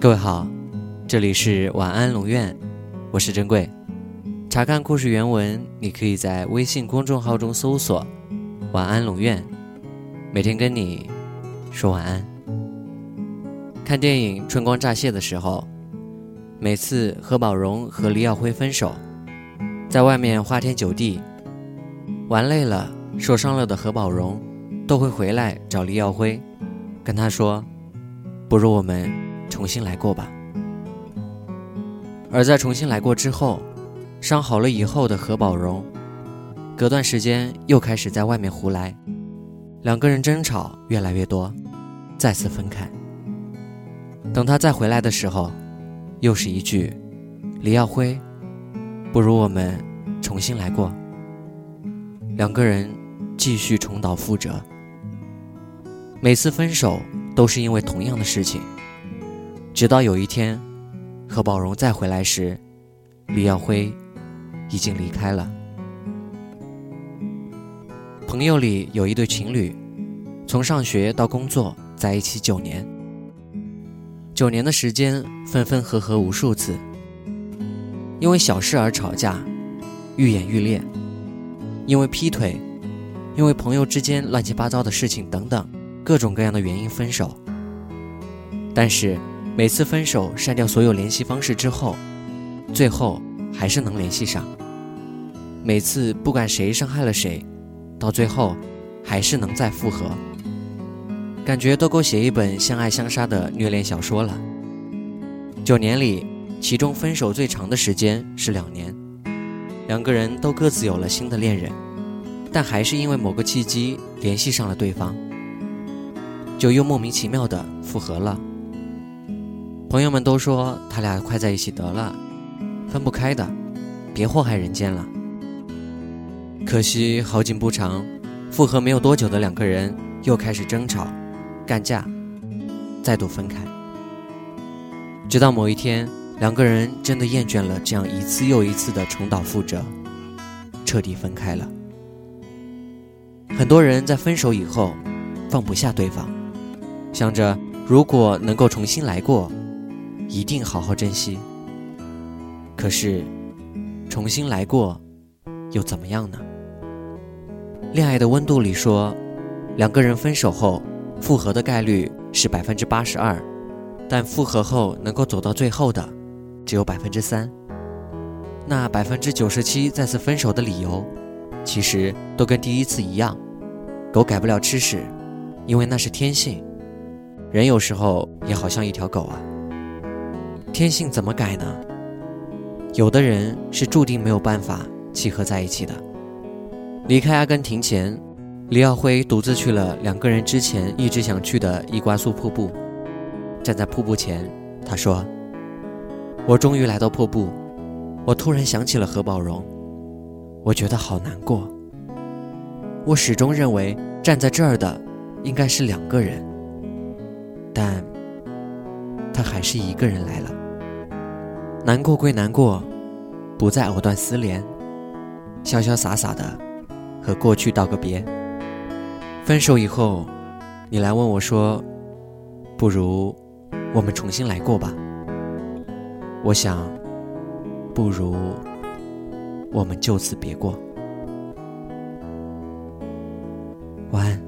各位好，这里是晚安龙院，我是珍贵。查看故事原文，你可以在微信公众号中搜索“晚安龙院”，每天跟你说晚安。看电影《春光乍泄》的时候，每次何宝荣和黎耀辉分手，在外面花天酒地，玩累了、受伤了的何宝荣，都会回来找黎耀辉，跟他说：“不如我们重新来过吧。”而在重新来过之后，伤好了以后的何宝荣，隔段时间又开始在外面胡来，两个人争吵越来越多，再次分开。等他再回来的时候，又是一句：“李耀辉，不如我们重新来过。”两个人继续重蹈覆辙。每次分手都是因为同样的事情，直到有一天，何宝荣再回来时，李耀辉。已经离开了。朋友里有一对情侣，从上学到工作在一起九年。九年的时间，分分合合无数次，因为小事而吵架，愈演愈烈；因为劈腿，因为朋友之间乱七八糟的事情等等，各种各样的原因分手。但是每次分手删掉所有联系方式之后，最后。还是能联系上。每次不管谁伤害了谁，到最后还是能再复合。感觉都够写一本相爱相杀的虐恋小说了。九年里，其中分手最长的时间是两年，两个人都各自有了新的恋人，但还是因为某个契机联系上了对方，就又莫名其妙的复合了。朋友们都说他俩快在一起得了。分不开的，别祸害人间了。可惜好景不长，复合没有多久的两个人又开始争吵、干架，再度分开。直到某一天，两个人真的厌倦了这样一次又一次的重蹈覆辙，彻底分开了。很多人在分手以后，放不下对方，想着如果能够重新来过，一定好好珍惜。可是，重新来过，又怎么样呢？恋爱的温度里说，两个人分手后复合的概率是百分之八十二，但复合后能够走到最后的只有百分之三。那百分之九十七再次分手的理由，其实都跟第一次一样：狗改不了吃屎，因为那是天性。人有时候也好像一条狗啊，天性怎么改呢？有的人是注定没有办法契合在一起的。离开阿根廷前，李耀辉独自去了两个人之前一直想去的伊瓜苏瀑布。站在瀑布前，他说：“我终于来到瀑布，我突然想起了何宝荣，我觉得好难过。我始终认为站在这儿的应该是两个人，但他还是一个人来了。”难过归难过，不再藕断丝连，潇潇洒洒的和过去道个别。分手以后，你来问我说：“不如我们重新来过吧？”我想，不如我们就此别过。晚安。